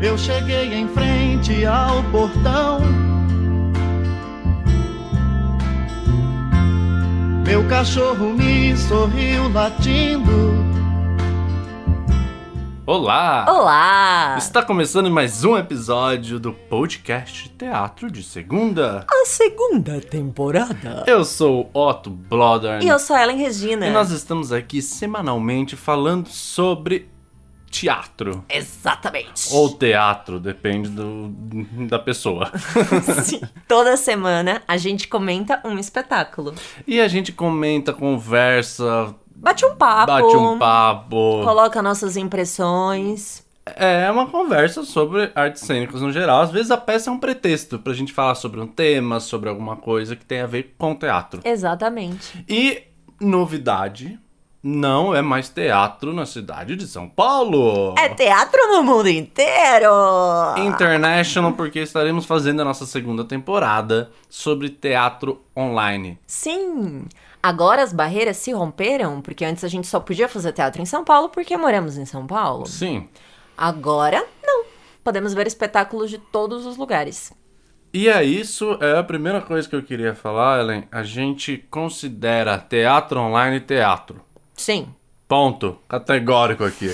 Eu cheguei em frente ao portão. Meu cachorro me sorriu latindo. Olá! Olá! Está começando mais um episódio do podcast Teatro de Segunda. A segunda temporada. Eu sou Otto Bloder E eu sou Ellen Regina. e nós estamos aqui semanalmente falando sobre teatro. Exatamente. Ou teatro, depende do, da pessoa. Sim. Toda semana a gente comenta um espetáculo. E a gente comenta, conversa, Bate um papo. bate um papo. Coloca nossas impressões. É uma conversa sobre artes cênicas no geral. Às vezes a peça é um pretexto pra gente falar sobre um tema, sobre alguma coisa que tem a ver com teatro. Exatamente. E novidade, não é mais teatro na cidade de São Paulo. É teatro no mundo inteiro. International, porque estaremos fazendo a nossa segunda temporada sobre teatro online. Sim. Agora as barreiras se romperam, porque antes a gente só podia fazer teatro em São Paulo porque moramos em São Paulo. Sim. Agora, não. Podemos ver espetáculos de todos os lugares. E é isso, é a primeira coisa que eu queria falar, Ellen. A gente considera teatro online teatro. Sim. Ponto. Categórico aqui.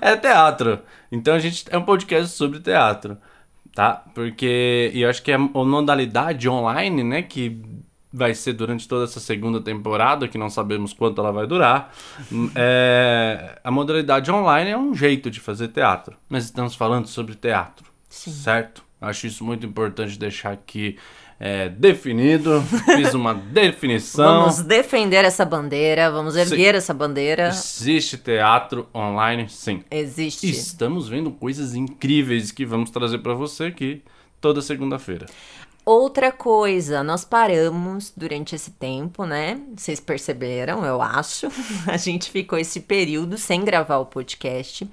é teatro. Então a gente é um podcast sobre teatro, tá? Porque e eu acho que é a modalidade online, né, que vai ser durante toda essa segunda temporada, que não sabemos quanto ela vai durar. É, a modalidade online é um jeito de fazer teatro. Mas estamos falando sobre teatro, Sim. certo? Acho isso muito importante deixar aqui é, definido. Fiz uma definição. Vamos defender essa bandeira, vamos erguer essa bandeira. Existe teatro online, sim. Existe. Estamos vendo coisas incríveis que vamos trazer pra você aqui toda segunda-feira. Outra coisa, nós paramos durante esse tempo, né? Vocês perceberam, eu acho. A gente ficou esse período sem gravar o podcast.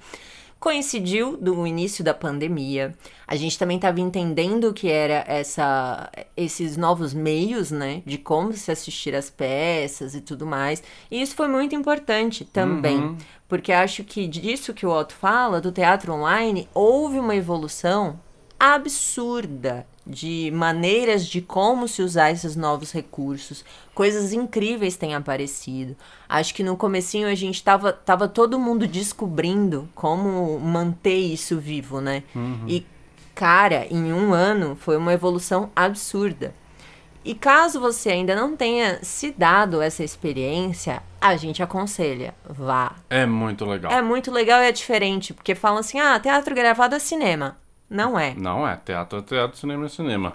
Coincidiu do início da pandemia. A gente também estava entendendo o que era essa, esses novos meios, né? De como se assistir às peças e tudo mais. E isso foi muito importante também. Porque acho que disso que o Otto fala, do teatro online, houve uma evolução absurda de maneiras de como se usar esses novos recursos. Coisas incríveis têm aparecido. Acho que no comecinho a gente tava, tava todo mundo descobrindo como manter isso vivo, né? E, cara, em um ano foi uma evolução absurda. E caso você ainda não tenha se dado essa experiência, a gente aconselha, vá. É muito legal. É muito legal e é diferente, porque falam assim, ah, teatro gravado é cinema. Não é. Não é teatro, é teatro, cinema é cinema.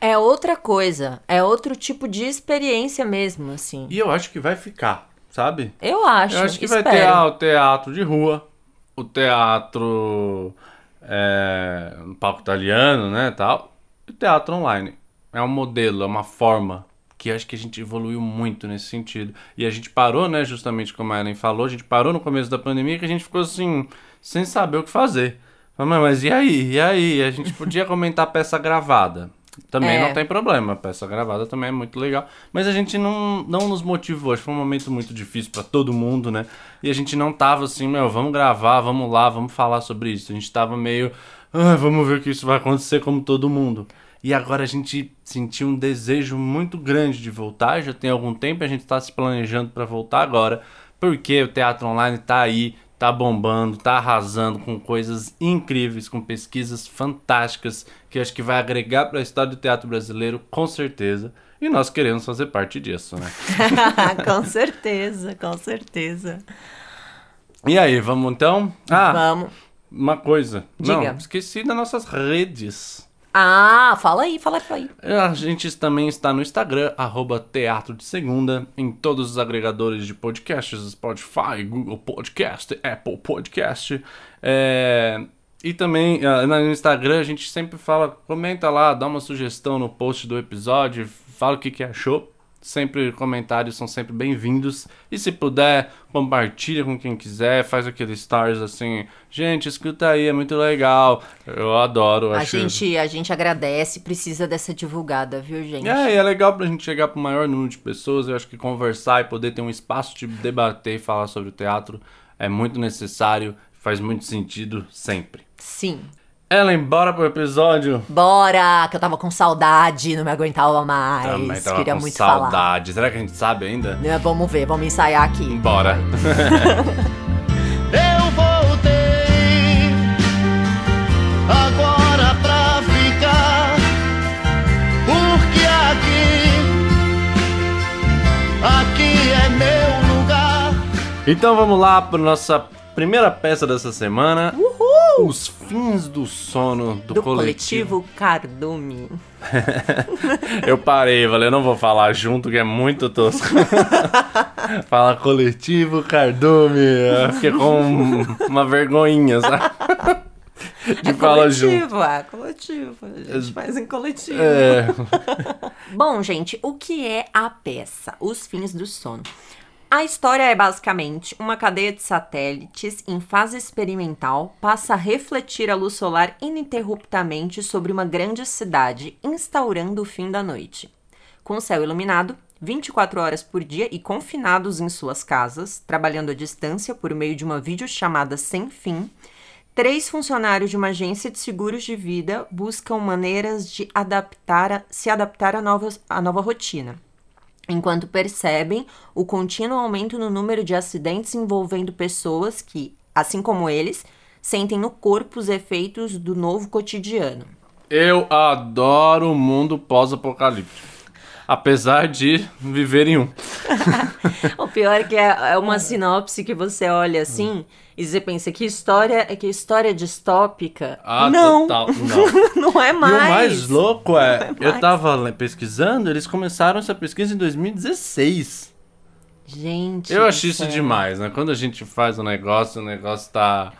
É outra coisa. É outro tipo de experiência mesmo, assim. E eu acho que vai ficar, sabe? Eu acho. eu acho que espero. vai ter ah, o teatro de rua, o teatro é, no palco italiano, né, tal, e o teatro online. É um modelo, é uma forma que acho que a gente evoluiu muito nesse sentido. E a gente parou, né, justamente como a Ellen falou, a gente parou no começo da pandemia que a gente ficou assim, sem saber o que fazer. Falei, Mas e aí? E aí? A gente podia comentar peça gravada. Também É. não tem problema, peça gravada também é muito legal. Mas a gente não, não nos motivou, acho que foi um momento muito difícil pra todo mundo, né? E a gente não tava assim, meu, vamos gravar, vamos lá, vamos falar sobre isso. A gente tava meio, ah, vamos ver o que isso vai acontecer como todo mundo. E agora a gente sentiu um desejo muito grande de voltar, já tem algum tempo, a gente tá se planejando pra voltar agora, porque o teatro online tá aí, tá bombando, tá arrasando com coisas incríveis, com pesquisas fantásticas, que acho que vai agregar para a história do teatro brasileiro, com certeza. E nós queremos fazer parte disso, né? com certeza, com certeza. E aí, vamos então? Ah, Vamos. uma coisa. Não, Diga. esqueci das nossas redes. Ah, fala aí, fala aí. A gente também está no Instagram, arroba Teatro de Segunda, em todos os agregadores de podcasts, Spotify, Google Podcast, Apple Podcast. É, E também ah, no Instagram a gente sempre fala, comenta lá, dá uma sugestão no post do episódio, fala o que, que achou. Sempre comentários são sempre bem-vindos. E se puder, compartilha com quem quiser, faz aqueles stars assim. Gente, escuta aí, é muito legal. Eu adoro. A acho... gente, a gente agradece, precisa dessa divulgada, viu, gente? É, e é legal pra gente chegar pro maior número de pessoas. Eu acho que conversar e poder ter um espaço de debater e falar sobre o teatro é muito necessário. faz muito sentido sempre. Sim. Ellen, bora pro episódio? Bora, que eu tava com saudade, não me aguentava mais. Também tava Queria com muito falar. saudade. Será que a gente sabe ainda? Né, Vamos ver, vamos ensaiar aqui. Bora. Eu voltei agora pra ficar, porque aqui, aqui é meu lugar. então vamos lá pra nossa primeira peça dessa semana. Uhul! Os fins do sono do, Do coletivo. coletivo Cardume. Eu parei, valeu, eu não vou falar junto que é muito tosco. Fala coletivo cardume. Eu fiquei com uma vergonhinha, sabe? De É falar junto. coletivo, é coletivo. A gente faz em coletivo. É, Bom, gente, o que é a peça? Os fins do sono. A história é basicamente uma cadeia de satélites em fase experimental passa a refletir a luz solar ininterruptamente sobre uma grande cidade, instaurando o fim da noite. Com o céu iluminado, 24 horas por dia e confinados em suas casas, trabalhando à distância por meio de uma videochamada sem fim, Três funcionários de uma agência de seguros de vida buscam maneiras de adaptar a- se adaptar à nova, à nova rotina, enquanto percebem o contínuo aumento no número de acidentes envolvendo pessoas que, assim como eles, sentem no corpo os efeitos do novo cotidiano. eu adoro o mundo pós-apocalíptico. Apesar de viver em um. O pior é que é é uma sinopse que você olha assim e você pensa que história é que história distópica. Ah, não, total. Não. não é mais. E o mais louco é, é eu mais. tava le- pesquisando, eles começaram essa pesquisa em 2016. Gente. Eu acho isso demais, né? Quando a gente faz um negócio, o negócio tá,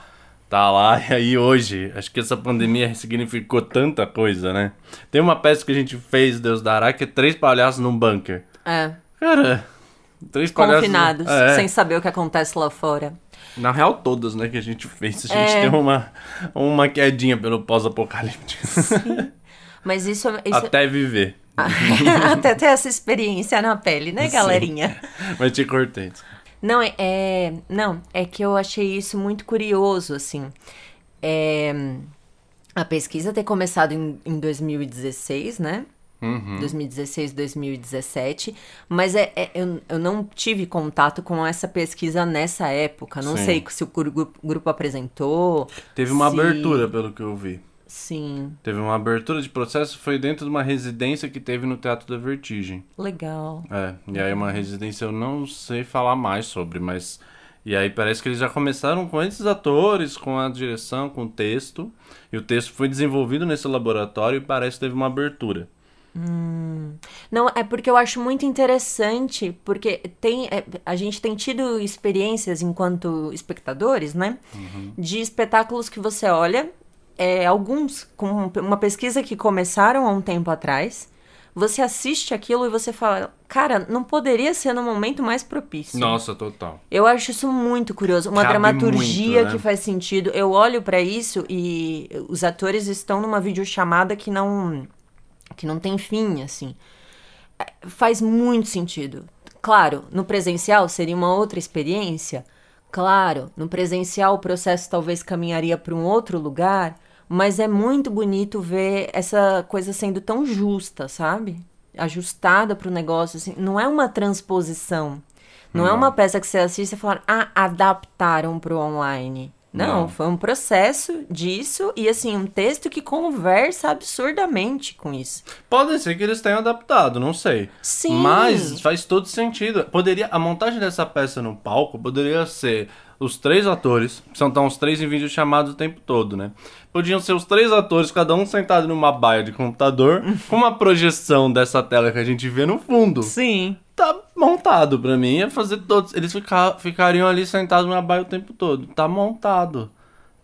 tá lá, e aí hoje, acho que essa pandemia significou tanta coisa, né? Tem uma peça que a gente fez, Deus dará, que é três palhaços num bunker. É. Cara, três palhaços... confinados, É, sem saber o que acontece lá fora. na real todas, né, que a gente fez. A gente É. deu uma, uma quedinha pelo pós-apocalíptico. Mas isso, é- isso Até viver. até ter essa experiência na pele, né, Sim. galerinha? Mas te cortei. Não, é, é- não, é que eu achei isso muito curioso, assim. É, a pesquisa ter começado em, em 2016, né? Uhum. 2016, 2017, mas é, é- eu, eu não tive contato com essa pesquisa nessa época. Não Sim. sei se o grupo, grupo apresentou. Teve uma se- abertura, pelo que eu vi. Sim, Teve uma abertura de processo, foi dentro de uma residência que teve no Teatro da Vertigem. legal. É, e aí uma residência eu não sei falar mais sobre, mas. E aí parece que eles já começaram com esses atores, com a direção, com o texto. E o texto foi desenvolvido nesse laboratório e parece que teve uma abertura. Não, é porque eu acho muito interessante, porque tem, é, a gente tem tido experiências enquanto espectadores, né? De espetáculos que você olha, é, alguns com uma pesquisa que começaram há um tempo atrás, você assiste aquilo e você fala, cara, não poderia ser no momento mais propício. Nossa, total. Eu acho isso muito curioso. Uma Cabe dramaturgia muito, né? que faz sentido. Eu olho pra isso e os atores estão numa videochamada que não que não tem fim, assim. É, Faz muito sentido. Claro, no presencial seria uma outra experiência. Claro, no presencial o processo talvez caminharia para um outro lugar, mas é muito bonito ver essa coisa sendo tão justa, sabe? Ajustada pro negócio, assim. Não é uma transposição. Não, é Não. uma peça que você assiste e fala, ah, adaptaram pro online. Não, Não. foi um processo disso e, assim, um texto que conversa absurdamente com isso. Pode ser que eles tenham adaptado, não sei. Sim. Mas faz todo sentido. Poderia a montagem dessa peça no palco poderia ser os três atores, são tão os três em vídeo chamados o tempo todo, né? Podiam ser os três atores, cada um sentado numa baia de computador, com uma projeção dessa tela que a gente vê no fundo. Sim. Tá montado pra mim, ia fazer todos. Eles fica, ficariam ali sentados numa baia o tempo todo. Tá montado.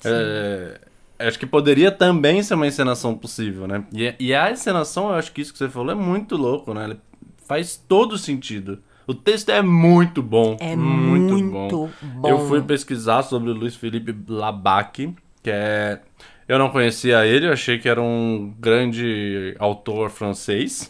É, acho que poderia também ser uma encenação possível, né? E, e a encenação, eu acho que isso que você falou é muito louco, né? Ele faz todo sentido. O texto é muito bom. É muito, muito bom. Eu fui pesquisar sobre o Luiz Felipe Labac, que é. Eu não conhecia ele, eu achei que era um grande autor francês.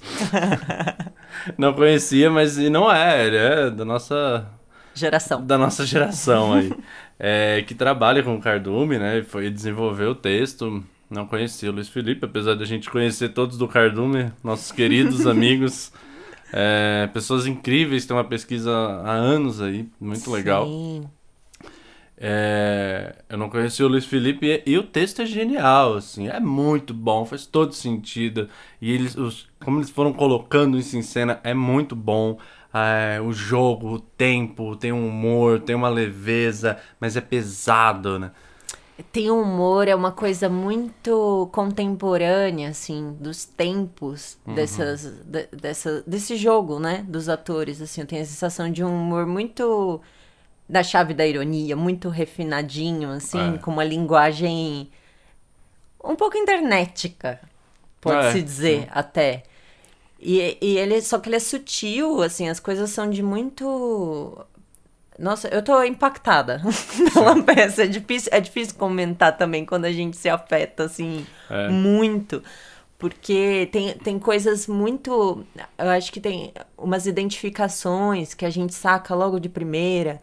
não conhecia, mas e não é, ele é da nossa geração. da nossa geração aí, é, que trabalha com o Cardume, né? Foi desenvolver o texto. Não conhecia o Luiz Felipe, apesar de a gente conhecer todos do Cardume, nossos queridos amigos, é, pessoas incríveis, tem uma pesquisa há anos aí, muito legal. Sim. É, eu não conheci o Luiz Felipe e, e o texto é genial, assim, é muito bom, faz todo sentido. E eles, os, como eles foram colocando isso em cena, é muito bom. É, o jogo, o tempo, tem um humor, tem uma leveza, mas é pesado, né? Tem um humor, é uma coisa muito contemporânea, assim, dos tempos dessas, de- dessa, desse jogo, né? Dos atores, assim. Eu tenho a sensação de um humor muito da chave da ironia, muito refinadinho, assim, É. com uma linguagem um pouco internetica, pode-se É, dizer, até. E, e ele, só que ele é sutil, assim, as coisas são de muito nossa, eu tô impactada pela peça. É difícil, é difícil comentar também quando a gente se afeta, assim, É. muito. Porque tem, tem coisas muito. Eu acho que tem umas identificações que a gente saca logo de primeira.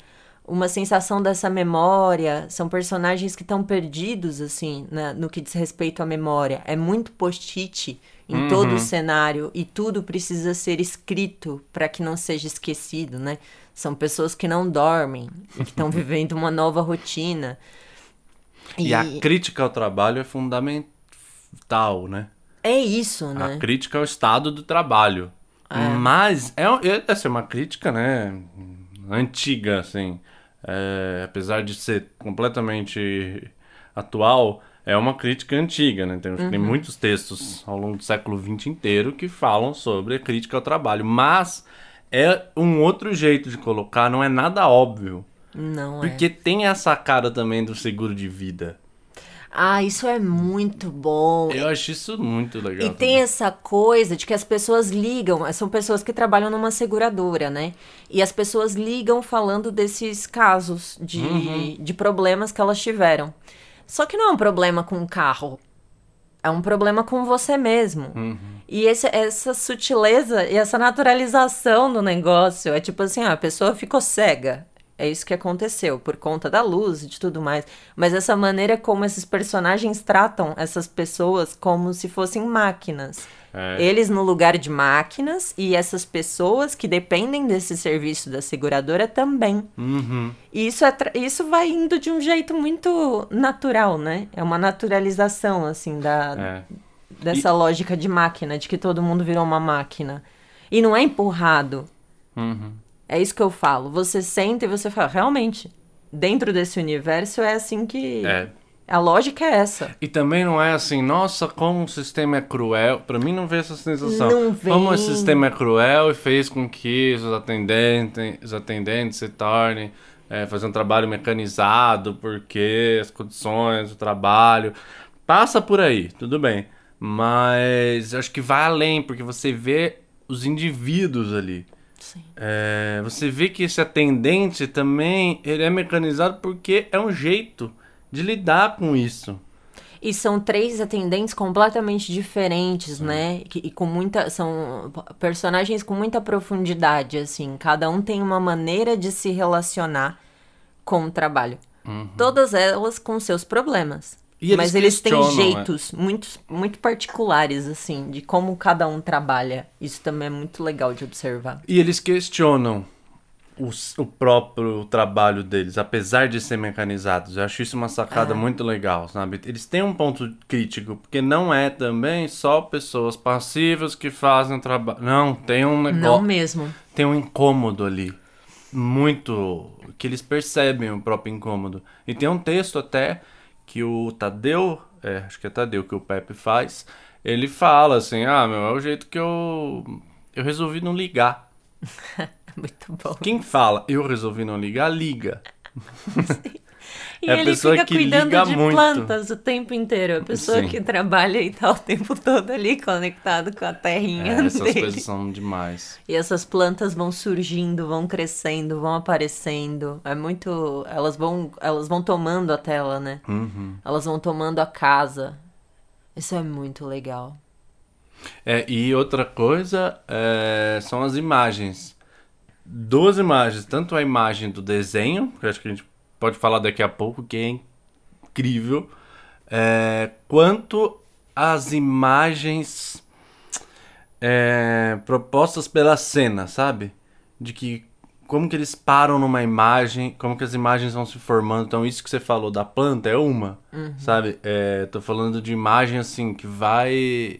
Uma sensação dessa memória. São personagens que estão perdidos, assim, na- no que diz respeito à memória. É muito post-it em todo o cenário e tudo precisa ser escrito para que não seja esquecido, né? São pessoas que não dormem e que estão vivendo uma nova rotina. E, a crítica ao trabalho é fundamental, né? é isso, A né? crítica ao estado do trabalho. Mas é, um- é essa é uma crítica, né, antiga, assim. É, apesar de ser completamente atual, é uma crítica antiga, né? Tem, tem muitos textos ao longo do século XX inteiro que falam sobre a crítica ao trabalho. Mas é um outro jeito de colocar, não é nada óbvio. Não é. Porque tem essa cara também do seguro de vida. Ah, isso é muito bom. Eu acho isso muito legal. E tem essa coisa de que as pessoas ligam, são pessoas que trabalham numa seguradora, né? E as pessoas ligam falando desses casos de, Uhum. de problemas que elas tiveram. Só que não é um problema com o carro. É um problema com você mesmo. Uhum. E esse- essa sutileza e essa naturalização do negócio é tipo assim: ah, a pessoa ficou cega. É isso que aconteceu, por conta da luz e de tudo mais. Mas essa maneira como esses personagens tratam essas pessoas como se fossem máquinas. É. Eles no lugar de máquinas e essas pessoas que dependem desse serviço da seguradora também. Uhum. E isso, é tra- isso vai indo de um jeito muito natural, né? É uma naturalização, assim, da, É. dessa lógica de máquina, de que todo mundo virou uma máquina. E não é empurrado. Uhum. É isso que eu falo. Você senta e você fala, realmente, dentro desse universo é assim que. É. A lógica é essa. E também não é assim, nossa, como o sistema é cruel. Pra mim não vem essa sensação. Não vem. Como o sistema é cruel e fez com que os atendentes, os atendentes se tornem é, fazer um trabalho mecanizado, porque as condições do trabalho. Passa por aí, tudo bem. Mas acho que vai além, porque você vê os indivíduos ali. É, você vê que esse atendente também ele é mecanizado porque é um jeito de lidar com isso. E são três atendentes completamente diferentes, né? E com muita. São personagens com muita profundidade, assim. Cada um tem uma maneira de se relacionar com o trabalho. Todas elas com seus problemas. Eles Mas eles têm né? jeitos muito, muito particulares, assim, de como cada um trabalha. Isso também é muito legal de observar. E eles questionam o, o próprio trabalho deles, apesar de ser mecanizados. Eu acho isso uma sacada muito legal, sabe? Eles têm um ponto crítico, porque não é também só pessoas passivas que fazem o trabalho. Não, tem um Não negócio. mesmo. Tem um incômodo ali. Muito. que eles percebem o próprio incômodo. E tem um texto até que o Tadeu, é, acho que é Tadeu que o Pepe faz, ele fala assim: ah, meu, é o jeito que eu. eu resolvi não ligar. Muito bom. Quem fala eu resolvi não ligar, liga. E É ele fica cuidando de muito. plantas o tempo inteiro. A pessoa Sim. que trabalha e tá o tempo todo ali conectado com a terrinha É, essas dele. coisas são demais. E essas plantas vão surgindo, vão crescendo, vão aparecendo. É muito. Elas vão, elas vão tomando a tela, né? Uhum. Elas vão tomando a casa. Isso é muito legal. É, e outra coisa é, são as imagens. duas imagens, tanto a imagem do desenho, que acho que a gente pode falar daqui a pouco, que é incrível, é, quanto as imagens é, propostas pela cena, sabe? De que como que eles param numa imagem, como que as imagens vão se formando. Então, isso que você falou da planta é uma, sabe? É, tô falando de imagem assim que vai.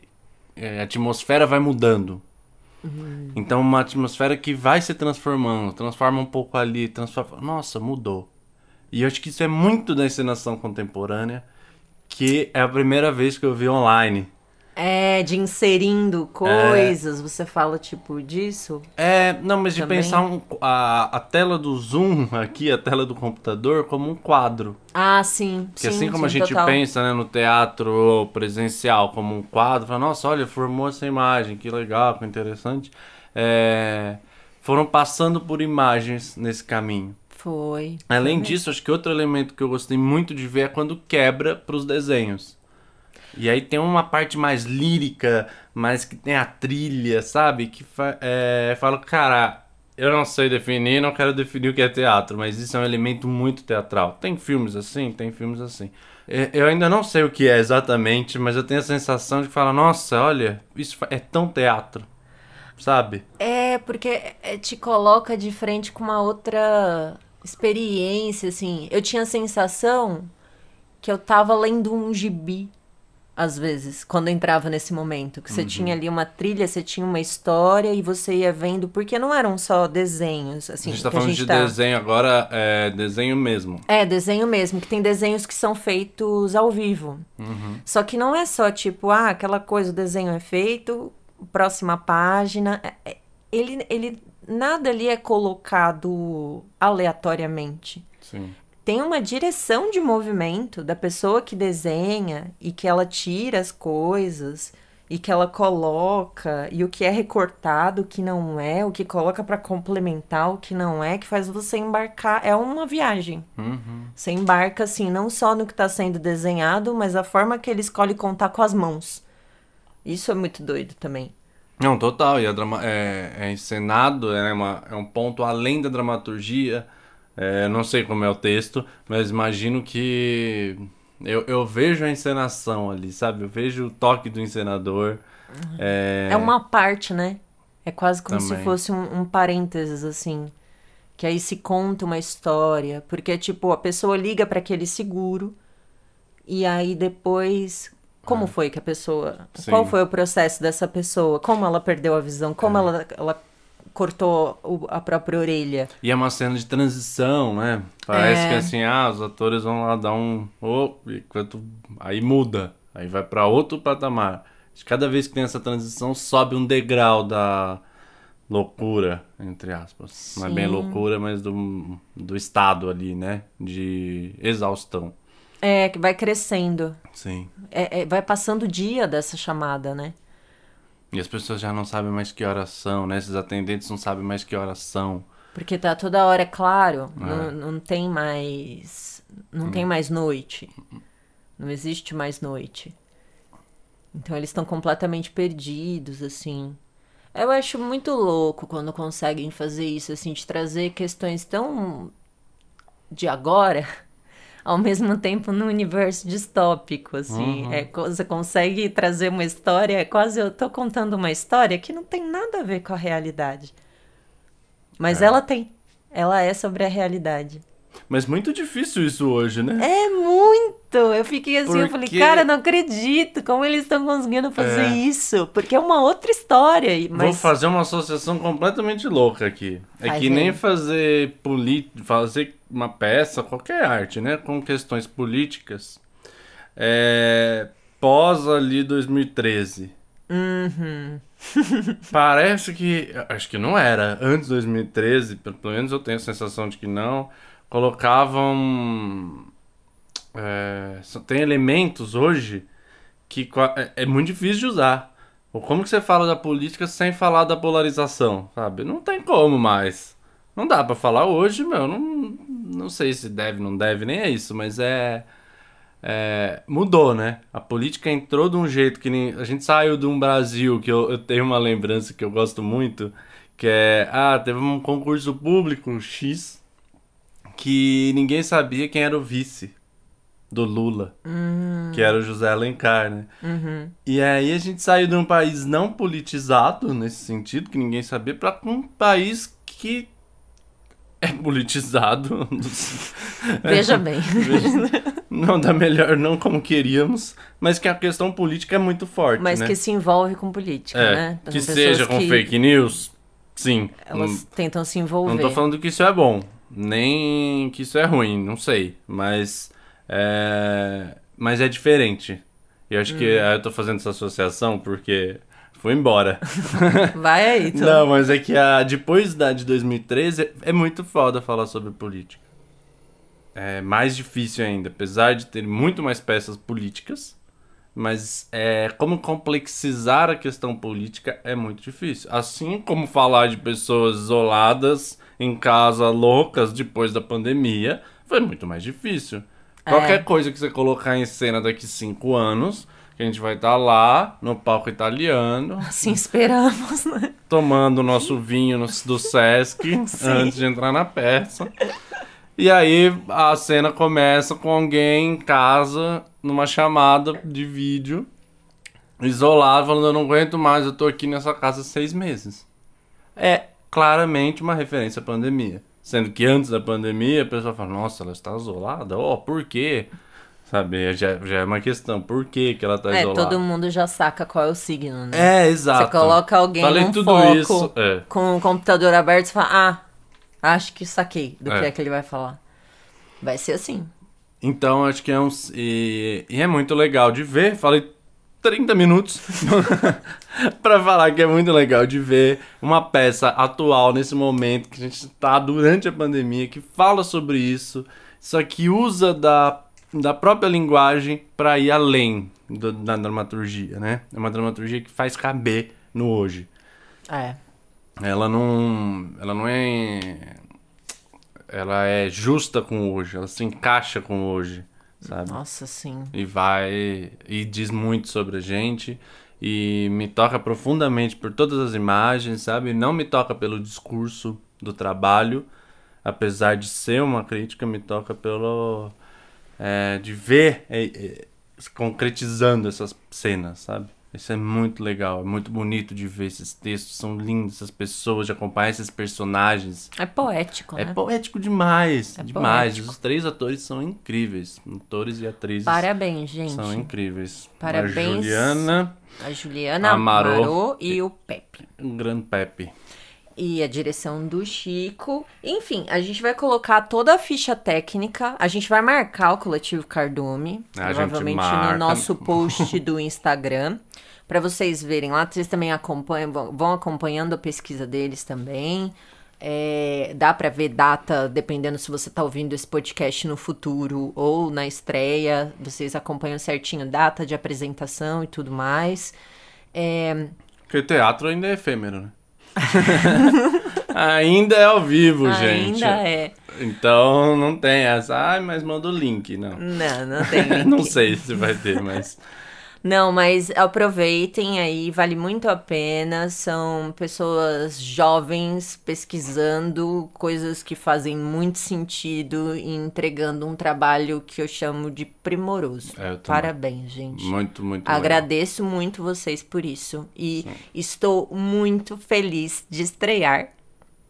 é, a atmosfera vai mudando. Então, uma atmosfera que vai se transformando, transforma um pouco ali, transforma. Nossa, mudou. E eu acho que isso é muito da encenação contemporânea, que é a primeira vez que eu vi online. É, de inserindo coisas, você fala tipo disso? É, não, mas de Também. pensar um- a, a tela do Zoom aqui, a tela do computador, como um quadro. Ah, sim. Que sim, assim como a sim, gente total. pensa né, no teatro presencial como um quadro, fala, nossa, olha, formou essa imagem, que legal, que interessante. É, foram passando por imagens nesse caminho. Foi. Além Foi disso, acho que outro elemento que eu gostei muito de ver é quando quebra pros desenhos. E aí tem uma parte mais lírica, mas que tem a trilha, sabe? Que fa é, fala, cara, eu não sei definir, não quero definir o que é teatro, mas isso é um elemento muito teatral. Tem filmes assim, tem filmes assim. É, Eu ainda não sei o que é exatamente, mas eu tenho a sensação de falar, nossa, olha, isso é tão teatro, sabe? É, porque é, te coloca de frente com uma outra experiência, assim. Eu tinha a sensação que eu tava lendo um gibi, às vezes, quando entrava nesse momento. Que você Uhum. tinha ali uma trilha, você tinha uma história e você ia vendo, porque não eram só desenhos, assim. a gente tá falando gente de tá- desenho agora, é desenho mesmo. É, desenho mesmo, que tem desenhos que são feitos ao vivo. Só que não é só tipo, ah, aquela coisa, o desenho é feito, próxima página. É- é- Ele, ele, nada ali é colocado aleatoriamente. Sim. Tem uma direção de movimento da pessoa que desenha e que ela tira as coisas e que ela coloca e o que é recortado, o que não é, o que coloca pra complementar, o que não é, que faz você embarcar. É uma viagem. Uhum. Você embarca, assim, não só no que está sendo desenhado, mas a forma que ele escolhe contar com as mãos. Isso é muito doido também. Não, total. E a drama é, é encenado, é, uma, é um ponto além da dramaturgia. É, não sei como é o texto, mas imagino que eu, eu vejo a encenação ali, sabe? Eu vejo o toque do encenador. É, É, uma parte, né? É quase como se Também. fosse um, um parênteses, assim. Que aí se conta uma história. Porque, tipo, a pessoa liga para aquele seguro. E aí depois. Como foi que a pessoa. Sim. Qual foi o processo dessa pessoa? Como ela perdeu a visão? Como ela, ela cortou o- a própria orelha? E é uma cena de transição, né? Parece É. que assim, ah, os atores vão lá dar um. Oh, enquanto... Aí muda. Aí vai pra outro patamar. Cada vez que tem essa transição, sobe um degrau da loucura, entre aspas. Não é bem Sim. loucura, mas do, do estado ali, né? De exaustão. É, que vai crescendo. Sim. É, é, vai passando o dia dessa chamada, né? E as pessoas já não sabem mais que horas são, né? Esses atendentes não sabem mais que horas são. Porque tá toda hora, é claro, É. não, não tem mais. Não tem mais noite. Não existe mais noite. Então eles estão completamente perdidos, assim. Eu acho muito louco quando conseguem fazer isso, assim, de trazer questões tão de agora, ao mesmo tempo no universo distópico, assim. É, co- você consegue trazer uma história, é quase eu tô contando uma história que não tem nada a ver com a realidade. Mas É. ela tem. Ela é sobre a realidade. Mas muito difícil isso hoje, né? É muito! Eu fiquei assim, eu falei, Porque- cara, não acredito como eles estão conseguindo fazer É. isso. Porque é uma outra história. e- Vou Mas fazer uma associação completamente louca aqui. É que nem fazer poli fazer uma peça, qualquer arte, né? Com questões políticas. É... Pós ali 2013. Uhum. Parece que. Acho que não era. Antes de 2013, pelo menos eu tenho a sensação de que não. Colocavam. é, só- tem elementos hoje que é, é muito difícil de usar. Ou como que você fala da política sem falar da polarização, sabe? Não tem como mais. Não dá pra falar hoje, meu. Não, não sei se deve, não deve, nem é isso, mas é. é, mudou, né? A política entrou de um jeito que nem. A gente saiu de um Brasil que eu, eu tenho uma lembrança que eu gosto muito, Que é, ah, teve um concurso público X que ninguém sabia quem era o vice do Lula, que era o José Alencar, né? E aí a gente saiu de um país não politizado nesse sentido, que ninguém sabia, para um país que é politizado. Veja bem. não da melhor, não como queríamos, mas que a questão política é muito forte, Mas né? que se envolve com política, é, né? que seja com que fake news, sim. Elas Não- tentam se envolver. Não tô falando que isso é bom, nem que isso é ruim, não sei. Mas é, mas é diferente. E eu acho que Hum. ah, eu tô fazendo essa associação porque foi embora. Vai aí, então. Não, mas é que a, depois da de 2013 é, é muito foda falar sobre política. É mais difícil ainda, apesar de ter muito mais peças políticas. Mas é, como complexizar a questão política é muito difícil. Assim como falar de pessoas isoladas em casa, loucas, depois da pandemia, foi muito mais difícil. É. Qualquer coisa que você colocar em cena daqui cinco anos, que a gente vai estar lá no palco italiano, Assim esperamos, né? tomando o nosso vinho no- do Sesc antes de entrar na peça. E aí a cena começa com alguém em casa, numa chamada de vídeo, isolado, falando: Eu não aguento mais, eu tô aqui nessa casa há seis meses. É claramente uma referência à pandemia. Sendo que antes da pandemia a pessoa fala: Nossa, ela está isolada? Ó, por quê? Sabe, já, já é uma questão: por que, que ela tá É, isolada? todo mundo já saca qual é o signo, né? É, exato. Você coloca alguém Falei num tudo foco isso. É. com o computador aberto e fala, ah, acho que saquei do É. que é que ele vai falar. Vai ser assim. Então, acho que é um. E, e é muito legal de ver. Falei 30 minutos pra falar que é muito legal de ver uma peça atual nesse momento que a gente tá durante a pandemia, que fala sobre isso, só que usa da, da própria linguagem pra ir além do- da dramaturgia, né? É uma dramaturgia que faz caber no hoje. É. Ela não. Ela não é. Ela é justa com hoje, ela se encaixa com hoje, sabe? Nossa, sim. E vai. E diz muito sobre a gente. E me toca profundamente por todas as imagens, sabe? Não me toca pelo discurso do trabalho, apesar de ser uma crítica, me toca pelo. É, de ver é, é, se concretizando essas cenas, sabe? Isso é muito legal, é muito bonito de ver esses textos, são lindos, essas pessoas, de acompanhar esses personagens. É poético, É né? poético demais, É demais. poético. Os três atores são incríveis, atores e atrizes Parabéns, gente. são incríveis. Parabéns. A Juliana, A Juliana, A Marô. Marô e o Pepe. o Gran Pepe. E a direção do Chico. Enfim, a gente vai colocar toda a ficha técnica. A gente vai marcar o coletivo Cardume. A provavelmente no nosso post do Instagram. Pra vocês verem lá. Vocês também acompanham, vão acompanhando a pesquisa deles também. É, dá pra ver data, dependendo se você tá ouvindo esse podcast no futuro ou na estreia. Vocês acompanham certinho data de apresentação e tudo mais. É, Porque o teatro ainda é efêmero, né? ainda é ao vivo, gente. ainda é. Então não tem essa. Ai, mas manda o link. Não. Não, não tem. link. não sei se vai ter, mas. Não, mas aproveitem aí, vale muito a pena. São pessoas jovens pesquisando coisas que fazem muito sentido e entregando um trabalho que eu chamo de primoroso. É. Parabéns, gente. Muito, muito legal. Agradeço muito vocês por isso. E estou muito feliz de estrear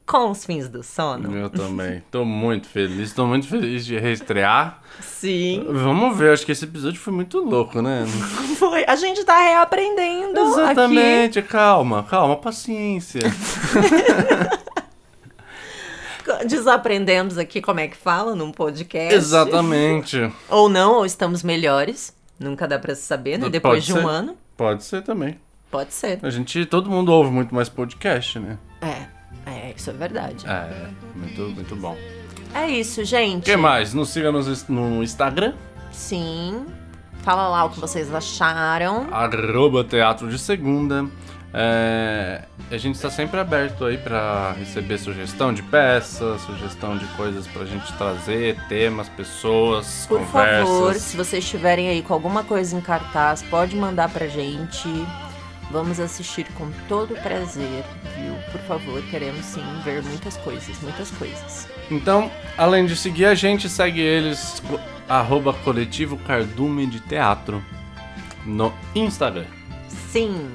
com os fins do sono. Eu também. Tô muito feliz. Tô muito feliz de reestrear. Sim. Vamos ver, acho que esse episódio foi muito louco, né? Foi. A gente tá reaprendendo aqui. Exatamente, calma, calma, paciência. Desaprendemos aqui como é que fala num podcast. Exatamente. Ou não, ou estamos melhores. Nunca dá pra saber, né? Pode Depois de um ser. ano. Pode ser também. Pode ser. A gente, todo mundo ouve muito mais podcast, né? É, isso é verdade. É, muito, muito bom. É isso, O gente. que mais? Nos siga nos- no Instagram, Sim. Fala lá o que vocês acharam. arroba Teatro de Segunda. É, a gente está sempre aberto aí para receber sugestão de peças, sugestão de coisas pra gente trazer, temas, pessoas, Por conversas. favor, se vocês estiverem aí com alguma coisa em cartaz, pode mandar pra gente. Vamos assistir com todo prazer, viu? Por favor, queremos sim ver muitas coisas, muitas coisas. Então, além de seguir a gente, segue eles, arroba coletivo Cardume de Teatro, no Instagram. Sim,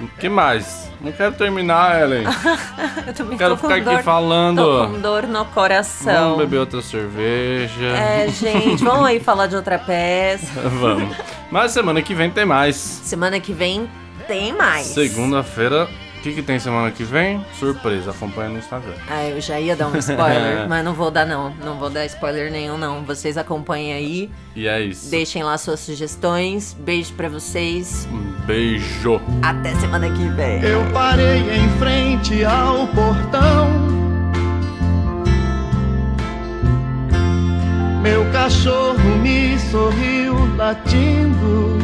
O que mais? Não quero terminar, Ellen. eu também Quero ficar aqui dor, falando. Tô com dor no coração. Vamos beber outra cerveja. É, gente, vamos aí falar de outra peça. Vamos. Mas semana que vem tem mais. Semana que vem tem mais. Segunda-feira. O que, que tem semana que vem? Surpresa, acompanha no Instagram. Ah, eu já ia dar um spoiler, mas não vou dar não. Não vou dar spoiler nenhum não. Vocês acompanhem aí, E é isso. deixem lá suas sugestões. Beijo pra vocês. Um beijo. Até semana que vem. Eu parei em frente ao portão. Meu cachorro me sorriu latindo.